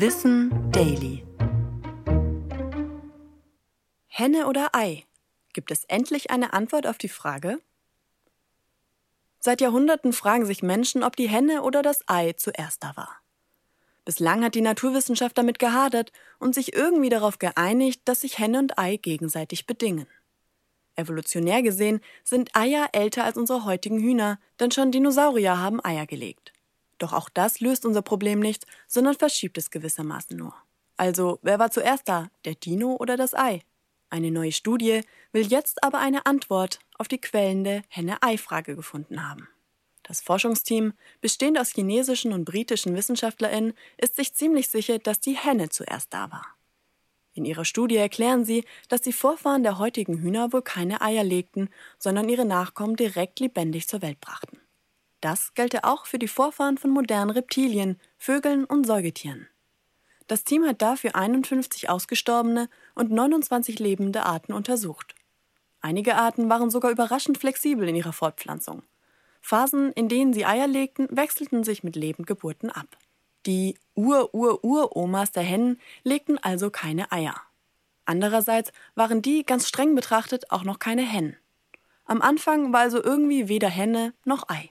Wissen Daily. Henne oder Ei? Gibt es endlich eine Antwort auf die Frage? Seit Jahrhunderten fragen sich Menschen, ob die Henne oder das Ei zuerst da war. Bislang hat die Naturwissenschaft damit gehadert und sich irgendwie darauf geeinigt, dass sich Henne und Ei gegenseitig bedingen. Evolutionär gesehen sind Eier älter als unsere heutigen Hühner, denn schon Dinosaurier haben Eier gelegt. Doch auch das löst unser Problem nicht, sondern verschiebt es gewissermaßen nur. Also, wer war zuerst da, der Dino oder das Ei? Eine neue Studie will jetzt aber eine Antwort auf die quälende Henne-Ei-Frage gefunden haben. Das Forschungsteam, bestehend aus chinesischen und britischen WissenschaftlerInnen, ist sich ziemlich sicher, dass die Henne zuerst da war. In ihrer Studie erklären sie, dass die Vorfahren der heutigen Hühner wohl keine Eier legten, sondern ihre Nachkommen direkt lebendig zur Welt brachten. Das gelte auch für die Vorfahren von modernen Reptilien, Vögeln und Säugetieren. Das Team hat dafür 51 ausgestorbene und 29 lebende Arten untersucht. Einige Arten waren sogar überraschend flexibel in ihrer Fortpflanzung. Phasen, in denen sie Eier legten, wechselten sich mit Lebendgeburten ab. Die Ur-Ur-Uromas der Hennen legten also keine Eier. Andererseits waren die ganz streng betrachtet auch noch keine Hennen. Am Anfang war also irgendwie weder Henne noch Ei.